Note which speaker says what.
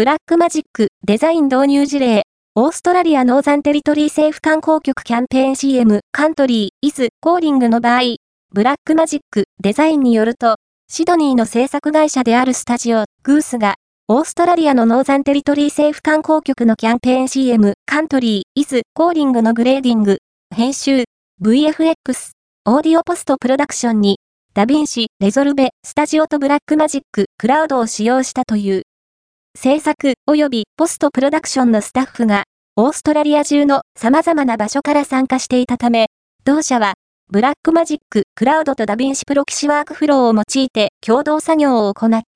Speaker 1: Blackmagic Design 導入事例、オーストラリアノーザンテリトリー政府観光局キャンペーン CM Country Is Calling の場合、 Blackmagic Design によると、シドニーの制作会社である Studio Goose が、オーストラリアのノーザンテリトリー政府観光局のキャンペーン CM Country Is Calling のグレーディング、編集、VFX、オーディオポストプロダクションに、 DaVinci Resolve Studio と Blackmagic Cloud を使用したという。制作及びポストプロダクションのスタッフが、オーストラリア中の様々な場所から参加していたため、同社は、 Blackmagic Cloud とダヴィンシプロキシワークフローを用いて共同作業を行った。